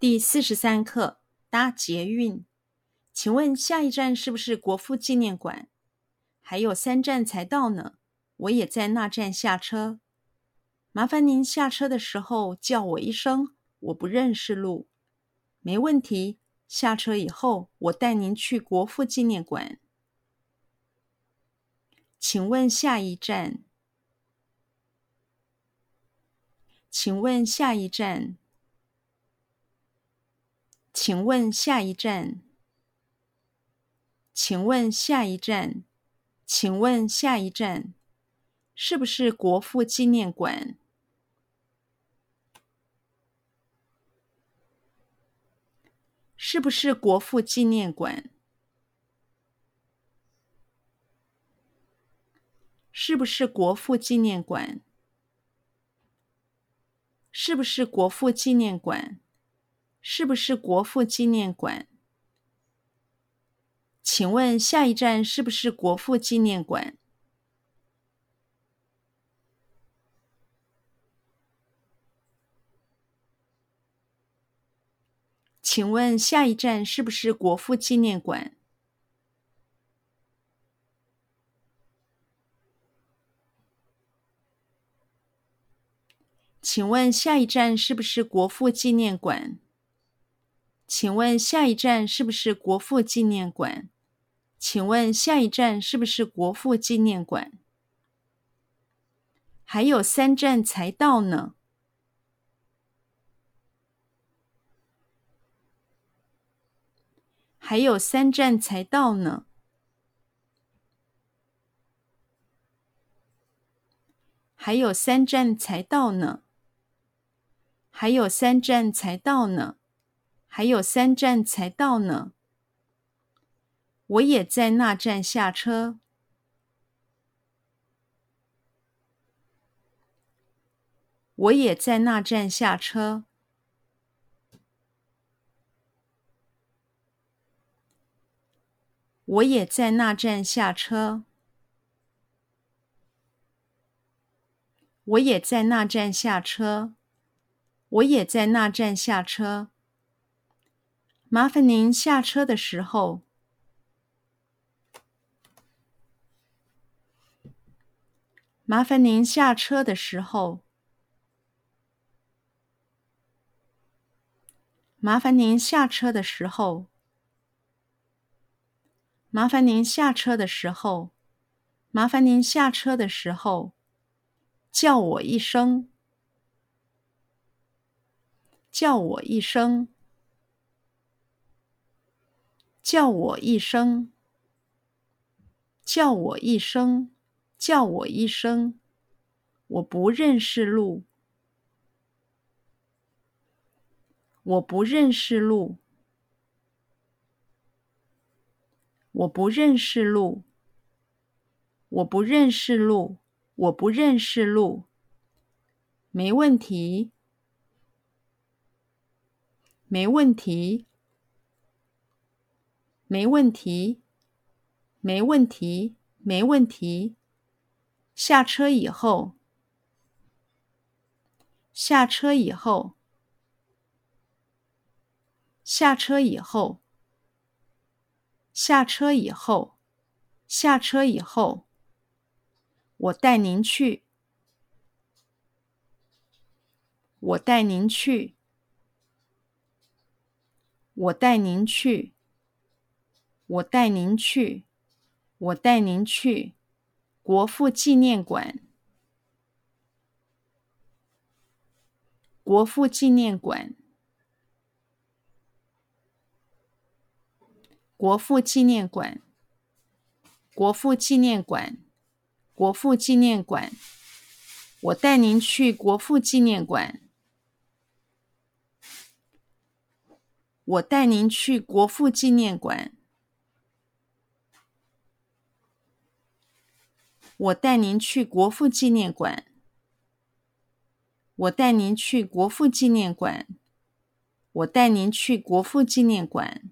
第四十三课，搭捷运。请问下一站是不是国父纪念馆？还有三站才到呢。我也在那站下车。麻烦您下车的时候叫我一声，我不认识路。没问题，下车以后我带您去国父纪念馆。请问下一站？请问下一站？请问下一站？请问下一站？请问下一站？是不是国父纪念馆？是不是国父纪念馆？是不是国父纪念馆？是不是国父纪念馆？是不是国父纪念馆？请问下一站是不是国父纪念馆？请问下一站是不是国父纪念馆？请问下一站是不是国父纪念馆？请问下一站是不是国父纪念馆？请问下一站是不是国父纪念馆？还有三站才到呢。还有三站才到呢。还有三站才到呢。还有三站才到呢。还有三站才到呢，我也在那站下车。我也在那站下车。我也在那站下车。我也在那站下车。我也在那站下车。麻烦您下车的时候，麻烦您下车的时候，麻烦您下车的时候，麻烦您下车的时候，麻烦您下车的时候，叫我一声，叫我一声。叫我一声，叫我一声，叫我一声，我不认识路，我不认识路，我不认识路，我不认识路，我不认识路，没问题，没问题。没问题，没问题，没问题。下车以后，下车以后，下车以后，下车以后，下车以后，我带您去，我带您去，我带您去。我带您去，我带您去国父纪念馆。国父纪念馆。国父纪念馆。国父纪念馆。国父纪念馆。我带您去国父纪念馆。我带您去国父纪念馆。我带您去国父纪念馆。我带您去国父纪念馆。我带您去国父纪念馆。